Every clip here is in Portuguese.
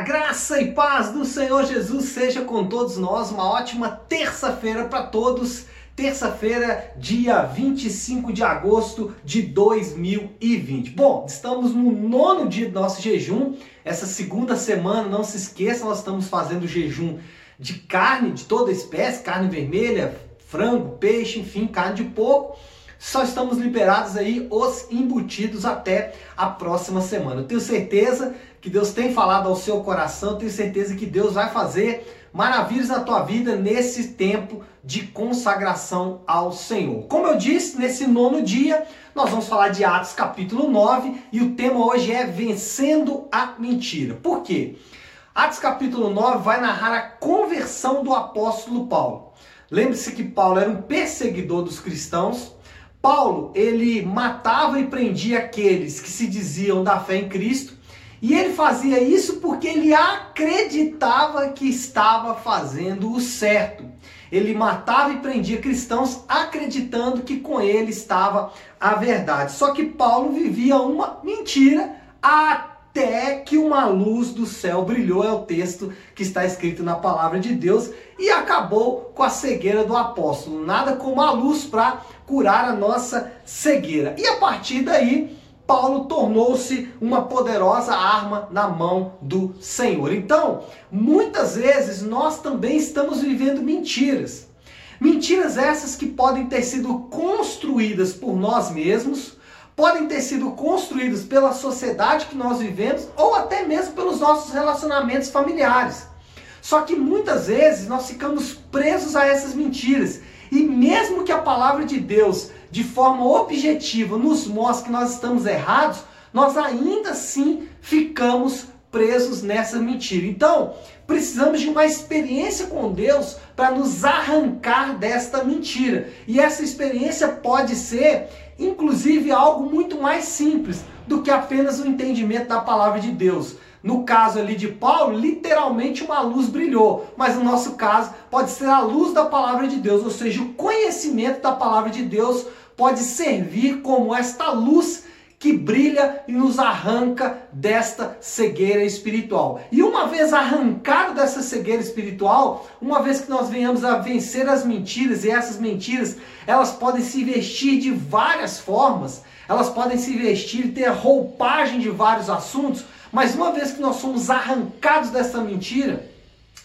graça e paz do Senhor Jesus seja com todos nós. Uma ótima terça-feira para todos. Terça-feira, dia 25 de agosto de 2020. Bom, estamos no nono dia do nosso jejum. Essa segunda semana, não se esqueça, nós estamos fazendo jejum de carne de toda espécie, carne vermelha, frango, peixe, enfim, carne de porco só estamos liberados aí os embutidos até a próxima semana. Eu tenho certeza que Deus tem falado ao seu coração, tenho certeza que Deus vai fazer maravilhas na tua vida nesse tempo de consagração ao Senhor. Como eu disse, nesse nono dia, nós vamos falar de Atos capítulo 9 e o tema hoje é Vencendo a Mentira. Por quê? Atos capítulo 9 vai narrar a conversão do apóstolo Paulo. Lembre-se que Paulo era um perseguidor dos cristãos, Paulo, ele matava e prendia aqueles que se diziam da fé em Cristo, e ele fazia isso porque ele acreditava que estava fazendo o certo. Ele matava e prendia cristãos acreditando que com ele estava a verdade. Só que Paulo vivia uma mentira até que uma luz do céu brilhou, é o texto que está escrito na palavra de Deus, e acabou com a cegueira do apóstolo. Nada como a luz para curar a nossa cegueira. E a partir daí, Paulo tornou-se uma poderosa arma na mão do Senhor. Então, muitas vezes nós também estamos vivendo mentiras. Mentiras essas que podem ter sido construídas por nós mesmos, podem ter sido construídas pela sociedade que nós vivemos ou até mesmo pelos nossos relacionamentos familiares. Só que muitas vezes nós ficamos presos a essas mentiras e mesmo que a palavra de Deus, de forma objetiva, nos mostre que nós estamos errados, nós ainda assim ficamos presos nessa mentira. Então, precisamos de uma experiência com Deus para nos arrancar desta mentira. E essa experiência pode ser, inclusive, algo muito mais simples do que apenas o entendimento da palavra de Deus. No caso ali de Paulo, literalmente uma luz brilhou, mas no nosso caso pode ser a luz da palavra de Deus, ou seja, o conhecimento da palavra de Deus pode servir como esta luz que brilha e nos arranca desta cegueira espiritual. E uma vez arrancado dessa cegueira espiritual, uma vez que nós venhamos a vencer as mentiras, e essas mentiras, elas podem se vestir de várias formas, elas podem se vestir ter roupagem de vários assuntos, mas uma vez que nós somos arrancados dessa mentira,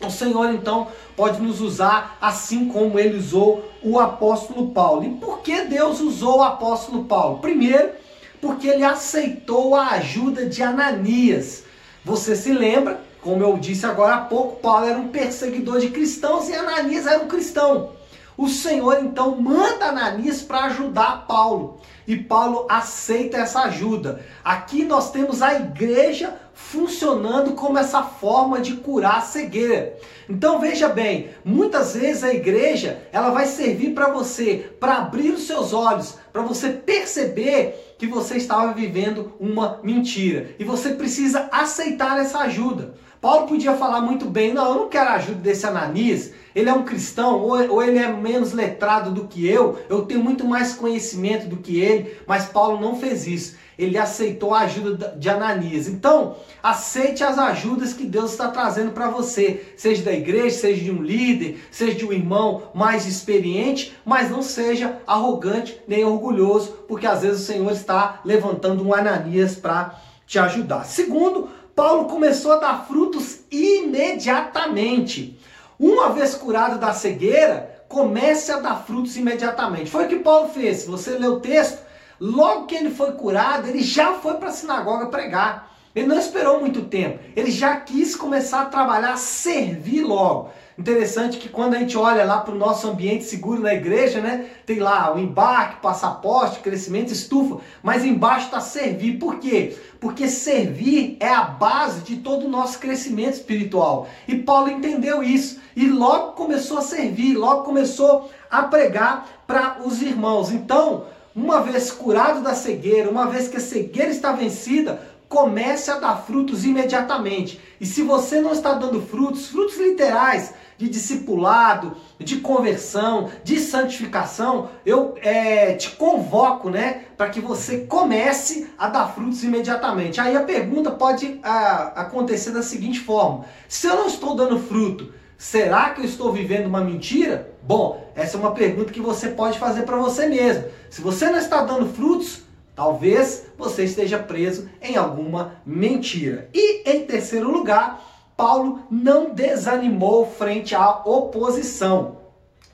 o Senhor então pode nos usar assim como ele usou o apóstolo Paulo. E por que Deus usou o apóstolo Paulo? Primeiro, porque ele aceitou a ajuda de Ananias. Você se lembra, como eu disse agora há pouco, Paulo era um perseguidor de cristãos e Ananias era um cristão. O Senhor então manda Ananias para ajudar Paulo. E Paulo aceita essa ajuda. Aqui nós temos a igreja funcionando como essa forma de curar a cegueira. Então veja bem, muitas vezes a igreja, ela vai servir para você, para abrir os seus olhos, para você perceber que você estava vivendo uma mentira. E você precisa aceitar essa ajuda. Paulo podia falar muito bem, não, eu não quero a ajuda desse Ananias, ele é um cristão, ou, ou ele é menos letrado do que eu, eu tenho muito mais conhecimento do que ele, mas Paulo não fez isso. Ele aceitou a ajuda de Ananias. Então, aceite as ajudas que Deus está trazendo para você, seja da igreja, seja de um líder, seja de um irmão mais experiente, mas não seja arrogante nem orgulhoso, porque às vezes o Senhor está levantando um Ananias para te ajudar. Segundo, Paulo começou a dar frutos imediatamente. Uma vez curado da cegueira, comece a dar frutos imediatamente. Foi o que Paulo fez. Você ler o texto, logo que ele foi curado, ele já foi para a sinagoga pregar. Ele não esperou muito tempo. Ele já quis começar a trabalhar, servir logo. Interessante que quando a gente olha lá para o nosso ambiente seguro na igreja, né? Tem lá o embarque, passaporte, crescimento, estufa, mas embaixo está servir. Por quê? Porque servir é a base de todo o nosso crescimento espiritual. E Paulo entendeu isso e logo começou a servir, logo começou a pregar para os irmãos. Então, uma vez curado da cegueira, uma vez que a cegueira está vencida, comece a dar frutos imediatamente. E se você não está dando frutos, frutos literais, de discipulado, de conversão, de santificação, eu é, te convoco, né, para que você comece a dar frutos imediatamente. Aí a pergunta pode a, acontecer da seguinte forma: se eu não estou dando fruto, será que eu estou vivendo uma mentira? Bom, essa é uma pergunta que você pode fazer para você mesmo. Se você não está dando frutos, talvez você esteja preso em alguma mentira. E em terceiro lugar, Paulo não desanimou frente à oposição.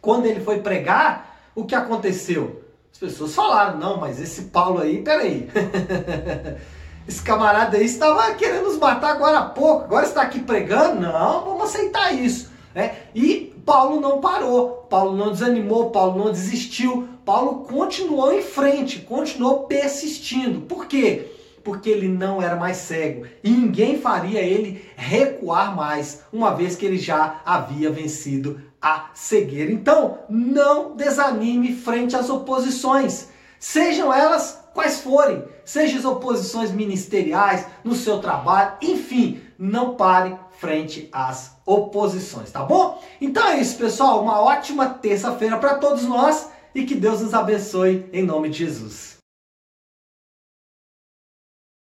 Quando ele foi pregar, o que aconteceu? As pessoas falaram: não, mas esse Paulo aí, peraí. esse camarada aí estava querendo nos matar agora há pouco, agora está aqui pregando? Não, vamos aceitar isso. Né? E Paulo não parou, Paulo não desanimou, Paulo não desistiu, Paulo continuou em frente, continuou persistindo. Por quê? porque ele não era mais cego e ninguém faria ele recuar mais, uma vez que ele já havia vencido a cegueira. Então, não desanime frente às oposições, sejam elas quais forem, sejam as oposições ministeriais, no seu trabalho, enfim, não pare frente às oposições, tá bom? Então é isso, pessoal, uma ótima terça-feira para todos nós e que Deus nos abençoe em nome de Jesus.